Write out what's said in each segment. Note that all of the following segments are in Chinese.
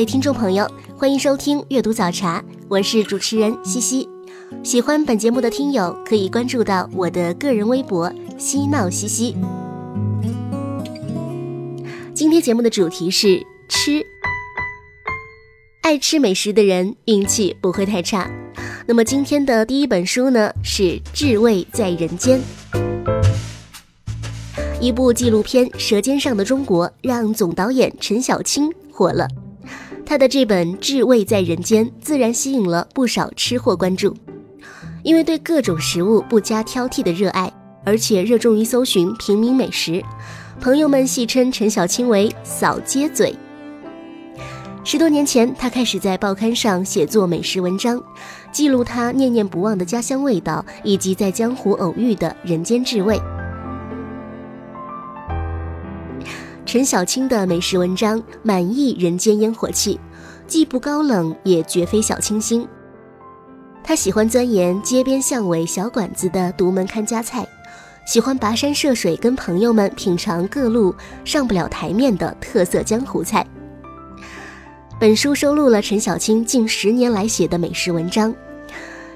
位听众朋友，欢迎收听阅读早茶，我是主持人西西。喜欢本节目的听友可以关注到我的个人微博“嬉闹西西”。今天节目的主题是吃，爱吃美食的人运气不会太差。那么今天的第一本书呢是《至味在人间》。一部纪录片《舌尖上的中国》让总导演陈小青火了。他的这本《至味在人间》自然吸引了不少吃货关注，因为对各种食物不加挑剔的热爱，而且热衷于搜寻平民美食，朋友们戏称陈小青为“扫街嘴”。十多年前，他开始在报刊上写作美食文章，记录他念念不忘的家乡味道，以及在江湖偶遇的人间至味。陈小青的美食文章满溢人间烟火气，既不高冷，也绝非小清新。他喜欢钻研街边巷尾小馆子的独门看家菜，喜欢跋山涉水跟朋友们品尝各路上不了台面的特色江湖菜。本书收录了陈小青近十年来写的美食文章，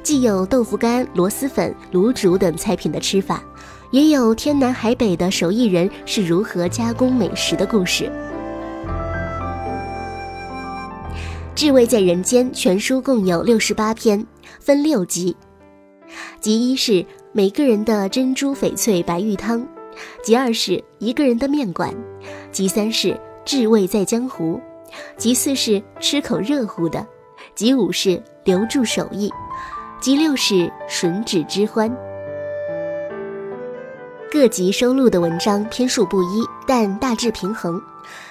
既有豆腐干、螺蛳粉、卤煮等菜品的吃法。也有天南海北的手艺人是如何加工美食的故事。《至味在人间》全书共有六十八篇，分六集。集一是每个人的珍珠翡翠白玉汤，集二是一个人的面馆，集三是至味在江湖，集四是吃口热乎的，集五是留住手艺，集六是吮指之欢。各级收录的文章篇数不一，但大致平衡，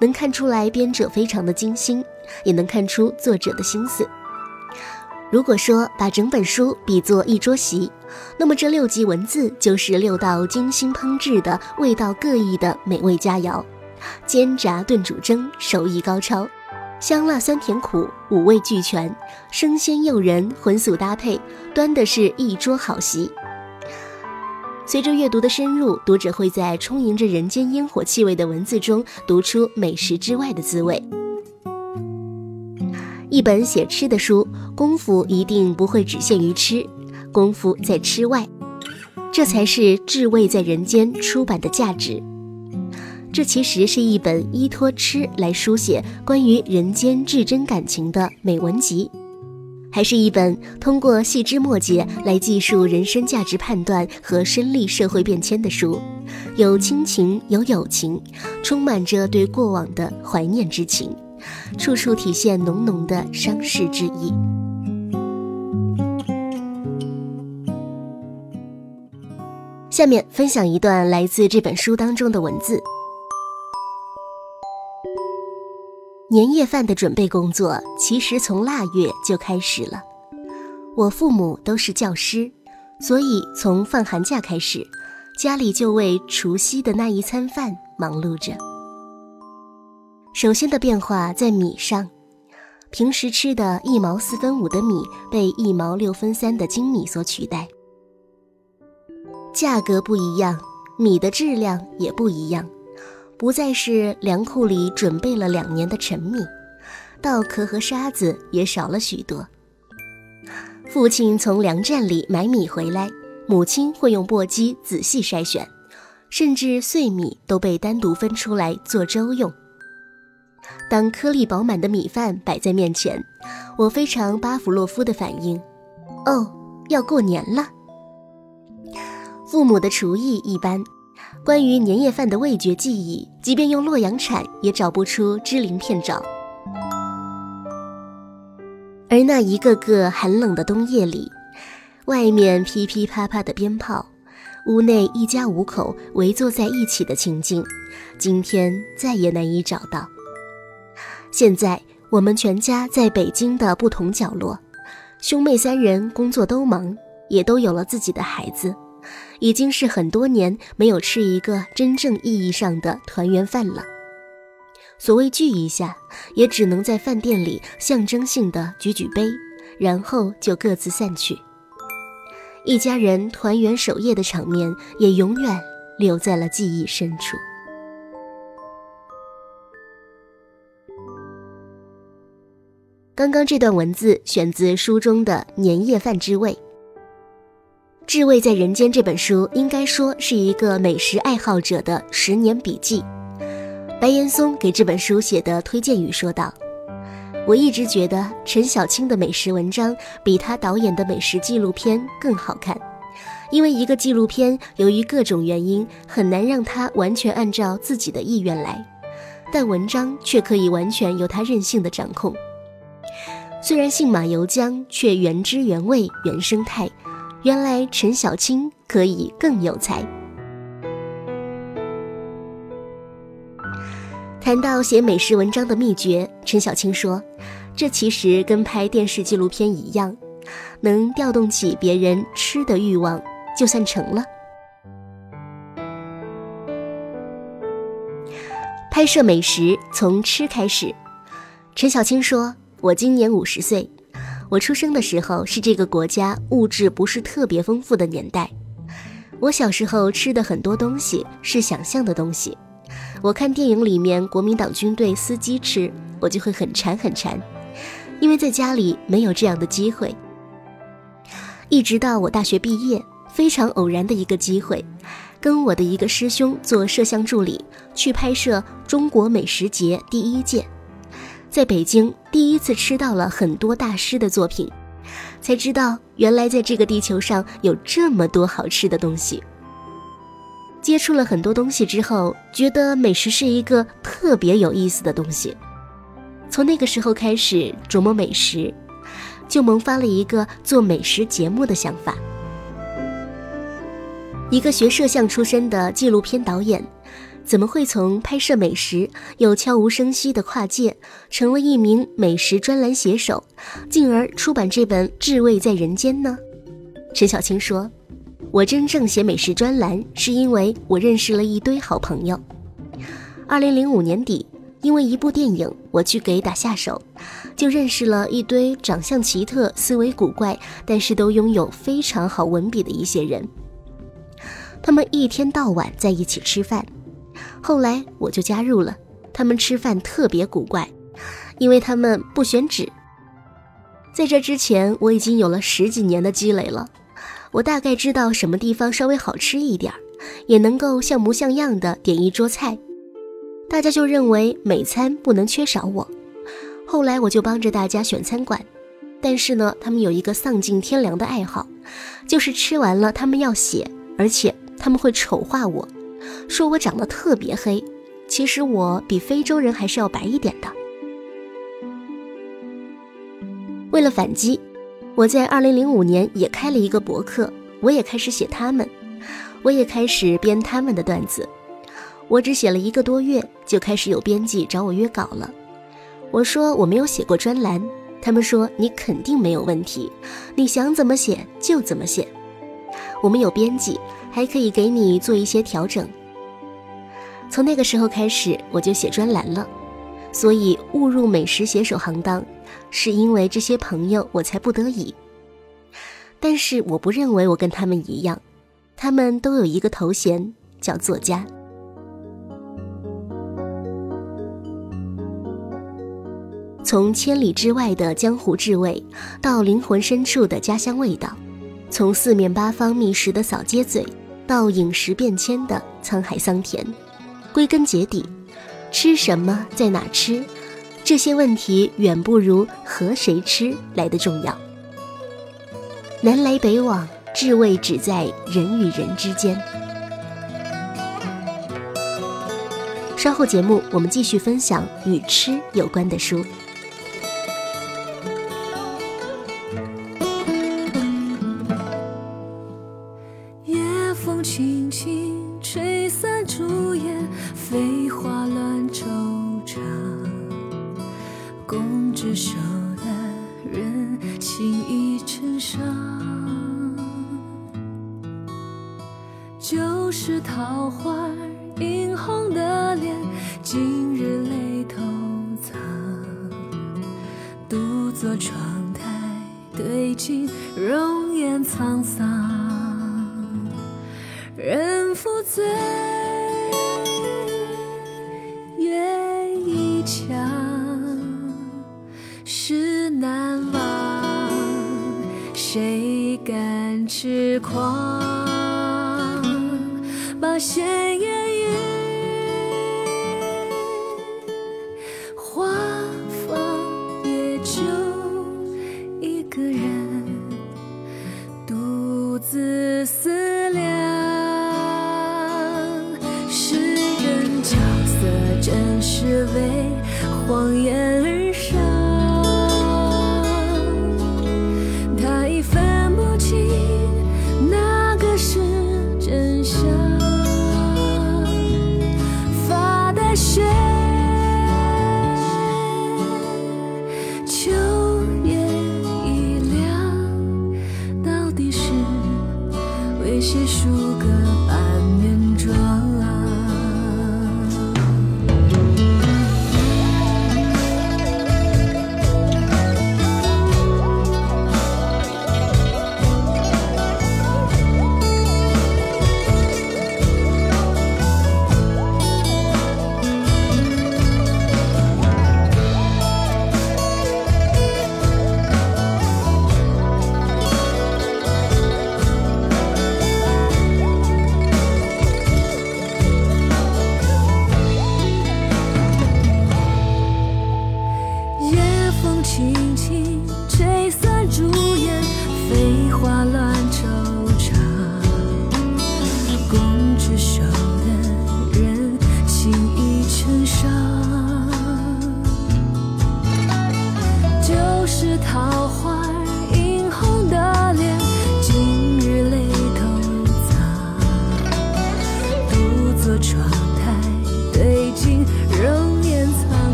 能看出来编者非常的精心，也能看出作者的心思。如果说把整本书比作一桌席，那么这六集文字就是六道精心烹制的、味道各异的美味佳肴，煎炸炖煮蒸，手艺高超，香辣酸甜苦五味俱全，生鲜诱人，荤素搭配，端的是一桌好席。随着阅读的深入，读者会在充盈着人间烟火气味的文字中读出美食之外的滋味。一本写吃的书，功夫一定不会只限于吃，功夫在吃外，这才是至味在人间出版的价值。这其实是一本依托吃来书写关于人间至真感情的美文集。还是一本通过细枝末节来记述人生价值判断和身历社会变迁的书，有亲情，有友情，充满着对过往的怀念之情，处处体现浓浓的伤逝之意。下面分享一段来自这本书当中的文字。年夜饭的准备工作其实从腊月就开始了。我父母都是教师，所以从放寒假开始，家里就为除夕的那一餐饭忙碌着。首先的变化在米上，平时吃的一毛四分五的米被一毛六分三的精米所取代。价格不一样，米的质量也不一样。不再是粮库里准备了两年的陈米，稻壳和沙子也少了许多。父亲从粮站里买米回来，母亲会用簸箕仔细筛选，甚至碎米都被单独分出来做粥用。当颗粒饱满的米饭摆在面前，我非常巴甫洛夫的反应：哦，要过年了。父母的厨艺一般。关于年夜饭的味觉记忆，即便用洛阳铲也找不出支鳞片爪。而那一个个寒冷的冬夜里，外面噼噼啪啪的鞭炮，屋内一家五口围坐在一起的情景，今天再也难以找到。现在我们全家在北京的不同角落，兄妹三人工作都忙，也都有了自己的孩子，已经是很多年没有吃一个真正意义上的团圆饭了。所谓聚一下，也只能在饭店里象征性的举举杯，然后就各自散去。一家人团圆守夜的场面，也永远留在了记忆深处。刚刚这段文字选自书中的《年夜饭之味》。《至味在人间》这本书应该说是一个美食爱好者的十年笔记。白岩松给这本书写的推荐语说道：“我一直觉得陈小青的美食文章比他导演的美食纪录片更好看，因为一个纪录片由于各种原因很难让他完全按照自己的意愿来，但文章却可以完全由他任性的掌控。虽然信马由缰，却原汁原味原生态。原来陈小青可以更有才。”谈到写美食文章的秘诀，陈小青说：“这其实跟拍电视纪录片一样，能调动起别人吃的欲望，就算成了。”拍摄美食从吃开始。陈小青说：“我今年五十岁，我出生的时候是这个国家物质不是特别丰富的年代。我小时候吃的很多东西是想象的东西。”我看电影里面国民党军队司机吃，我就会很馋很馋，因为在家里没有这样的机会。一直到我大学毕业，非常偶然的一个机会，跟我的一个师兄做摄像助理，去拍摄中国美食节第一届，在北京第一次吃到了很多大师的作品，才知道原来在这个地球上有这么多好吃的东西。接触了很多东西之后，觉得美食是一个特别有意思的东西。从那个时候开始琢磨美食，就萌发了一个做美食节目的想法。一个学摄像出身的纪录片导演，怎么会从拍摄美食又悄无声息的跨界，成了一名美食专栏写手，进而出版这本《至味在人间》呢？陈小青说。我真正写美食专栏，是因为我认识了一堆好朋友。二零零五年底，因为一部电影，我去给打下手，就认识了一堆长相奇特、思维古怪，但是都拥有非常好文笔的一些人。他们一天到晚在一起吃饭，后来我就加入了。他们吃饭特别古怪，因为他们不选址。在这之前，我已经有了十几年的积累了。我大概知道什么地方稍微好吃一点儿，也能够像模像样的点一桌菜，大家就认为每餐不能缺少我。后来我就帮着大家选餐馆，但是呢，他们有一个丧尽天良的爱好，就是吃完了他们要写，而且他们会丑化我，说我长得特别黑，其实我比非洲人还是要白一点的。为了反击。我在二零零五年也开了一个博客，我也开始写他们，我也开始编他们的段子。我只写了一个多月，就开始有编辑找我约稿了。我说我没有写过专栏，他们说你肯定没有问题，你想怎么写就怎么写。我们有编辑，还可以给你做一些调整。从那个时候开始，我就写专栏了。所以误入美食写手行当，是因为这些朋友我才不得已。但是我不认为我跟他们一样，他们都有一个头衔叫作家。从千里之外的江湖至味，到灵魂深处的家乡味道；从四面八方觅食的扫街嘴，到饮食变迁的沧海桑田，归根结底。吃什么，在哪吃，这些问题远不如和谁吃来的重要。南来北往，至味只在人与人之间。稍后节目，我们继续分享与吃有关的书。窗台对镜，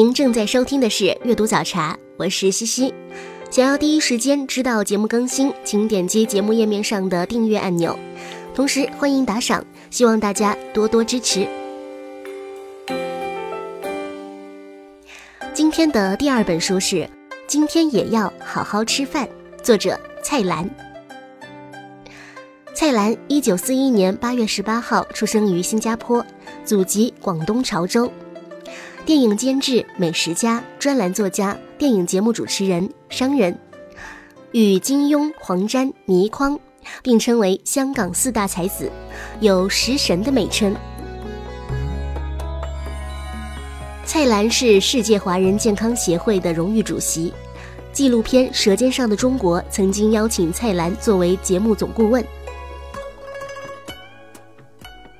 您正在收听的是《阅读早茶》，我是西西。想要第一时间知道节目更新，请点击节目页面上的订阅按钮，同时欢迎打赏，希望大家多多支持。今天的第二本书是《今天也要好好吃饭》，作者蔡澜。蔡澜，一九四一年八月十八号出生于新加坡，祖籍广东潮州。电影监制、美食家、专栏作家、电影节目主持人、商人，与金庸、黄沾、倪匡并称为香港四大才子，有“食神”的美称。蔡澜是世界华人健康协会的荣誉主席。纪录片《舌尖上的中国》曾经邀请蔡澜作为节目总顾问。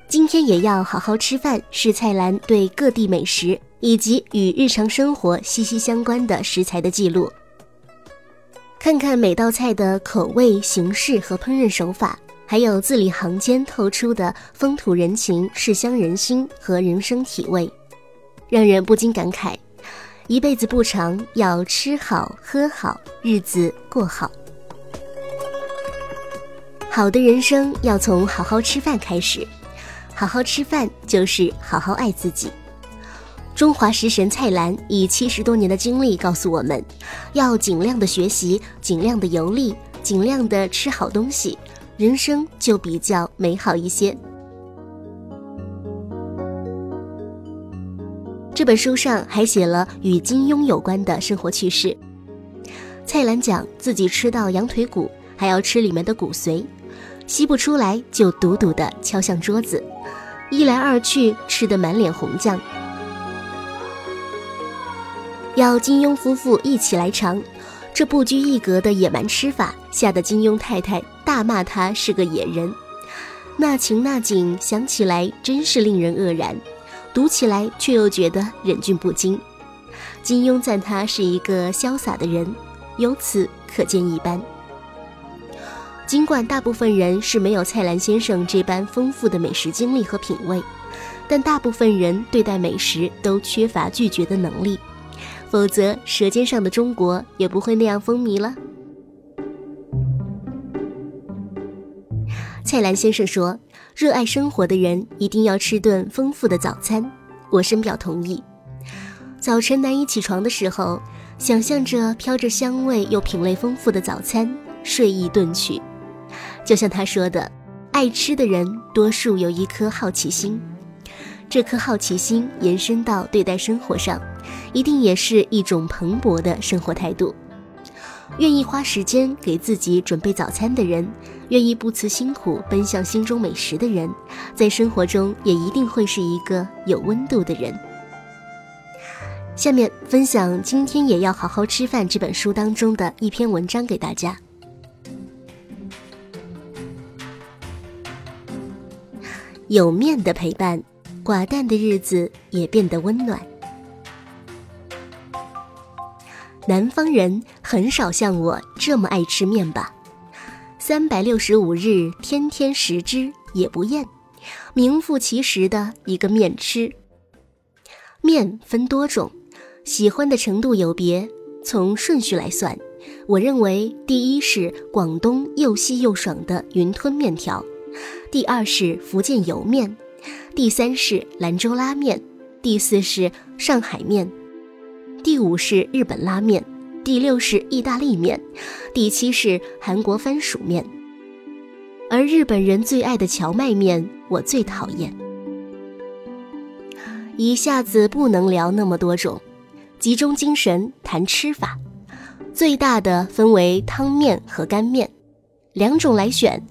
今天也要好好吃饭，是蔡澜对各地美食以及与日常生活息息相关的食材的记录。看看每道菜的口味、形式和烹饪手法，还有字里行间透出的风土人情、世乡人心和人生体味，让人不禁感慨。一辈子不长，要吃好喝好，日子过好。好的人生要从好好吃饭开始，好好吃饭就是好好爱自己。中华食神蔡澜以七十多年的经历告诉我们，要尽量的学习，尽量的游历，尽量的吃好东西，人生就比较美好一些。这本书上还写了与金庸有关的生活趣事。蔡澜讲自己吃到羊腿骨，还要吃里面的骨髓，吸不出来就笃笃地敲向桌子，一来二去吃得满脸红酱。要金庸夫妇一起来尝，这不拘一格的野蛮吃法，吓得金庸太太大骂他是个野人。那情那景，想起来真是令人愕然。读起来却又觉得忍俊不禁。金庸赞他是一个潇洒的人，由此可见一斑。尽管大部分人是没有蔡澜先生这般丰富的美食经历和品味，但大部分人对待美食都缺乏拒绝的能力，否则《舌尖上的中国》也不会那样风靡了。蔡澜先生说。热爱生活的人一定要吃顿丰富的早餐，我深表同意。早晨难以起床的时候，想象着飘着香味又品类丰富的早餐，睡意顿去。就像他说的，爱吃的人多数有一颗好奇心，这颗好奇心延伸到对待生活上，一定也是一种蓬勃的生活态度。愿意花时间给自己准备早餐的人，愿意不辞辛苦奔向心中美食的人，在生活中也一定会是一个有温度的人。下面分享《今天也要好好吃饭》这本书当中的一篇文章给大家。有面的陪伴，寡淡的日子也变得温暖。南方人很少像我这么爱吃面吧？三百六十五日，天天食之也不厌，名副其实的一个面吃。面分多种，喜欢的程度有别。从顺序来算，我认为第一是广东又细又爽的云吞面条，第二是福建油面，第三是兰州拉面，第四是上海面。第五是日本拉面，第六是意大利面，第七是韩国番薯面，而日本人最爱的荞麦面我最讨厌。一下子不能聊那么多种，集中精神谈吃法。最大的分为汤面和干面，两种来选，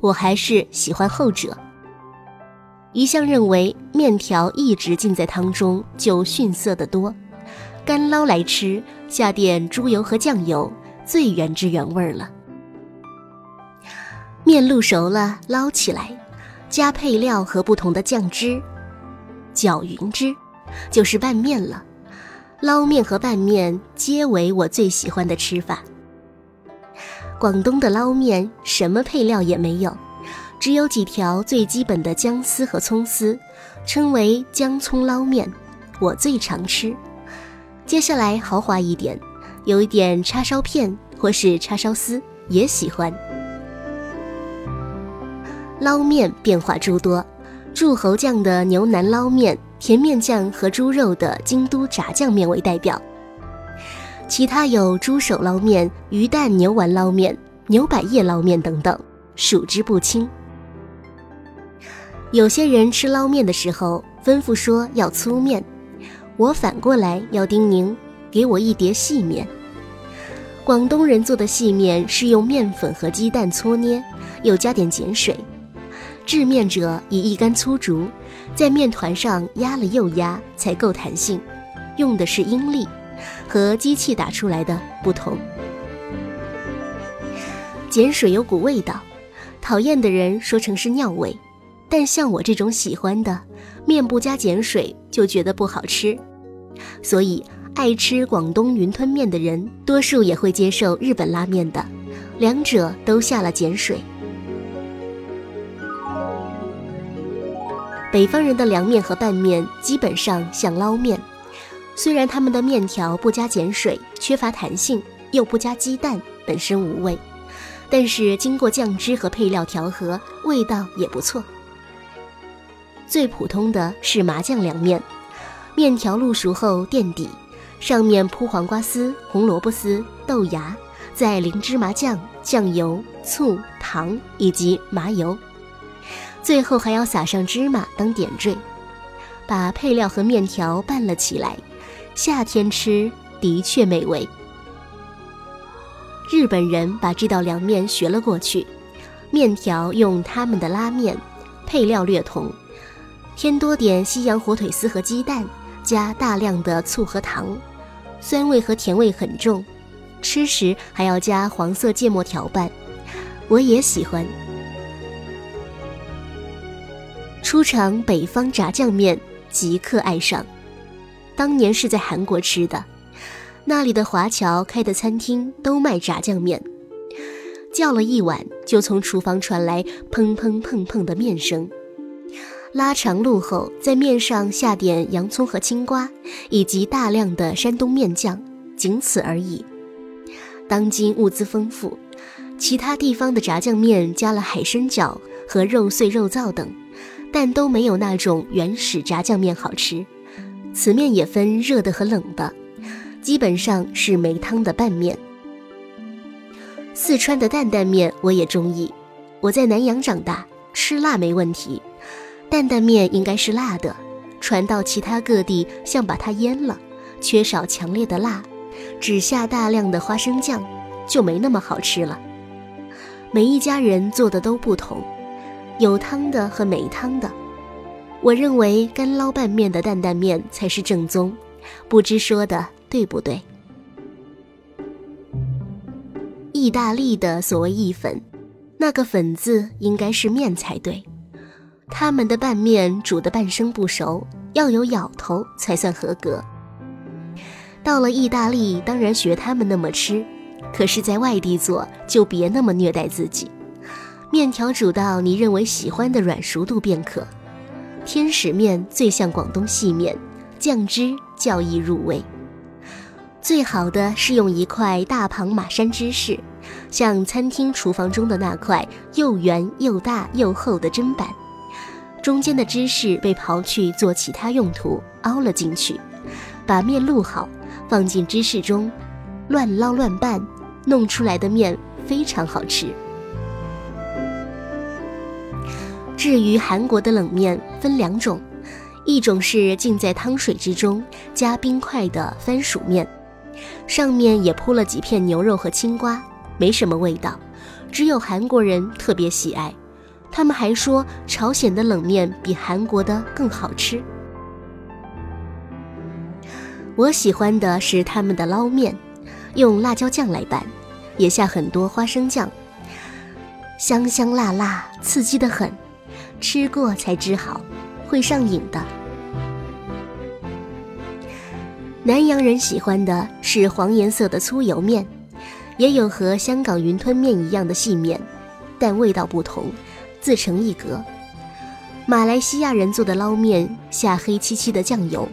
我还是喜欢后者。一向认为面条一直浸在汤中就逊色得多。干捞来吃，下点猪油和酱油，最原汁原味了。面露熟了，捞起来，加配料和不同的酱汁，搅匀之，就是拌面了。捞面和拌面皆为我最喜欢的吃法。广东的捞面什么配料也没有，只有几条最基本的姜丝和葱丝，称为姜葱捞面，我最常吃。接下来豪华一点，有一点叉烧片或是叉烧丝也喜欢。捞面变化诸多，柱侯酱的牛腩捞面、甜面酱和猪肉的京都炸酱面为代表。其他有猪手捞面、鱼蛋牛丸捞面、牛百叶捞面等等，数之不清。有些人吃捞面的时候吩咐说要粗面，我反过来要叮咛给我一碟细面。广东人做的细面是用面粉和鸡蛋搓捏，又加点碱水。制面者以一根粗竹在面团上压了又压，才够弹性，用的是阴力，和机器打出来的不同。碱水有股味道，讨厌的人说成是尿味。但像我这种喜欢的，面不加碱水就觉得不好吃，所以爱吃广东云吞面的人，多数也会接受日本拉面的，两者都下了碱水。北方人的凉面和拌面基本上像捞面，虽然他们的面条不加碱水，缺乏弹性，又不加鸡蛋，本身无味，但是经过酱汁和配料调和，味道也不错。最普通的是麻酱凉面，面条卤熟后垫底，上面铺黄瓜丝、红萝卜丝、豆芽，再淋芝麻酱、酱油、醋、糖以及麻油，最后还要撒上芝麻当点缀，把配料和面条拌了起来。夏天吃的确美味。日本人把这道凉面学了过去，面条用他们的拉面，配料略同。添多点西洋火腿丝和鸡蛋，加大量的醋和糖，酸味和甜味很重。吃时还要加黄色芥末调拌，我也喜欢。初尝北方炸酱面，即刻爱上。当年是在韩国吃的，那里的华侨开的餐厅都卖炸酱面，叫了一碗，就从厨房传来砰砰砰砰的面声。拉长路后，在面上下点洋葱和青瓜，以及大量的山东面酱，仅此而已。当今物资丰富，其他地方的炸酱面加了海参饺和肉碎、肉燥等，但都没有那种原始炸酱面好吃。此面也分热的和冷的，基本上是没汤的拌面。四川的担担面我也中意，我在南阳长大，吃辣没问题。担担面应该是辣的，传到其他各地像把它腌了，缺少强烈的辣，只下大量的花生酱，就没那么好吃了。每一家人做的都不同，有汤的和没汤的。我认为干捞拌面的担担面才是正宗，不知说的对不对？意大利的所谓意粉，那个粉字应该是面才对。他们的拌面煮得半生不熟，要有咬头才算合格。到了意大利，当然学他们那么吃，可是，在外地做就别那么虐待自己。面条煮到你认为喜欢的软熟度便可。天使面最像广东细面，酱汁较易入味。最好的是用一块大庞马山芝士，像餐厅厨房中的那块又圆又大又厚的砧板。中间的芝士被刨去做其他用途，凹了进去，把面卤好，放进芝士中，乱捞乱拌，弄出来的面非常好吃。至于韩国的冷面分两种，一种是浸在汤水之中加冰块的番薯面，上面也铺了几片牛肉和青瓜，没什么味道，只有韩国人特别喜爱。他们还说，朝鲜的冷面比韩国的更好吃。我喜欢的是他们的捞面，用辣椒酱来拌，也下很多花生酱，香香辣辣，刺激的很，吃过才知好，会上瘾的。南洋人喜欢的是黄颜色的粗油面，也有和香港云吞面一样的细面，但味道不同。自成一格。马来西亚人做的捞面下黑漆漆的酱油，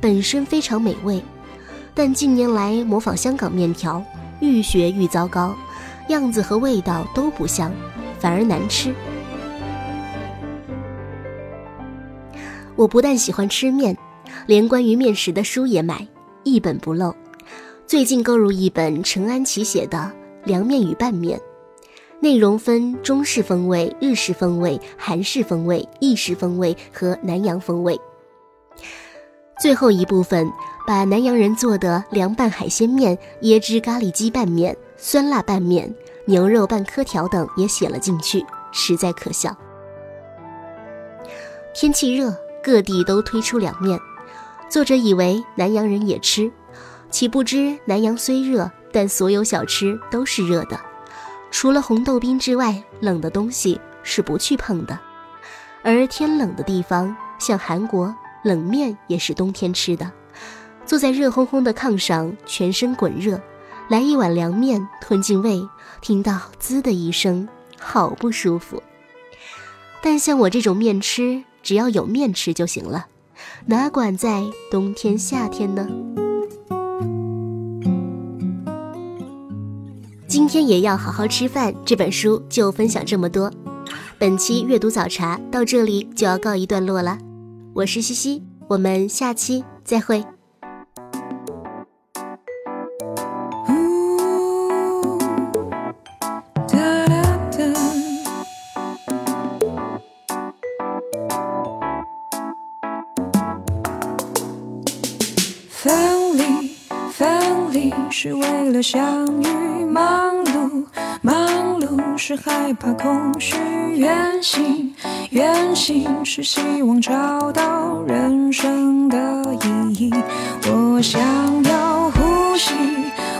本身非常美味，但近年来模仿香港面条，愈学愈糟糕，样子和味道都不像，反而难吃。我不但喜欢吃面，连关于面食的书也买，一本不漏。最近购入一本陈安琪写的《凉面与拌面》。内容分中式风味、日式风味、韩式风味、意式风味和南洋风味。最后一部分把南洋人做的凉拌海鲜面、椰汁咖喱鸡拌面、酸辣拌面、牛肉拌窠条等也写了进去，实在可笑。天气热，各地都推出凉面，作者以为南洋人也吃，岂不知南洋虽热，但所有小吃都是热的。除了红豆冰之外，冷的东西是不去碰的。而天冷的地方，像韩国，冷面也是冬天吃的。坐在热烘烘的炕上，全身滚热，来一碗凉面吞进胃，听到滋的一声，好不舒服。但像我这种面吃，只要有面吃就行了，哪管在冬天夏天呢？今天也要好好吃饭。这本书就分享这么多。本期阅读早茶到这里就要告一段落了。我是西西，我们下期再会。是为了相遇。忙碌，忙碌是害怕空虚；远行，远行是希望找到人生的意义。我想要呼吸，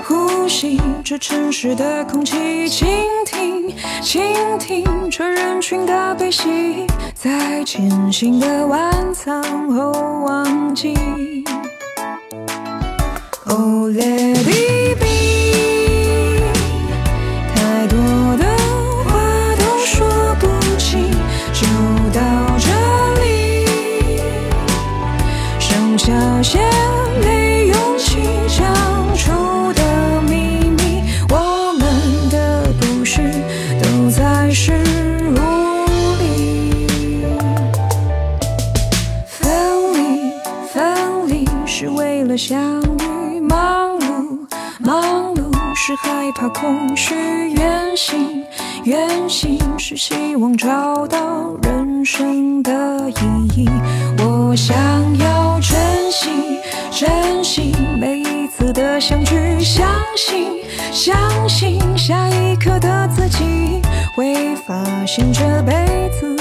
呼吸这城市的空气，倾听，倾听这人群的悲喜，在艰辛的晚餐后忘记。Oh, let it be. 去；远行，远行是希望找到人生的意义。我想要珍惜，珍惜每一次的相聚，相信，相信下一刻的自己会发现这辈子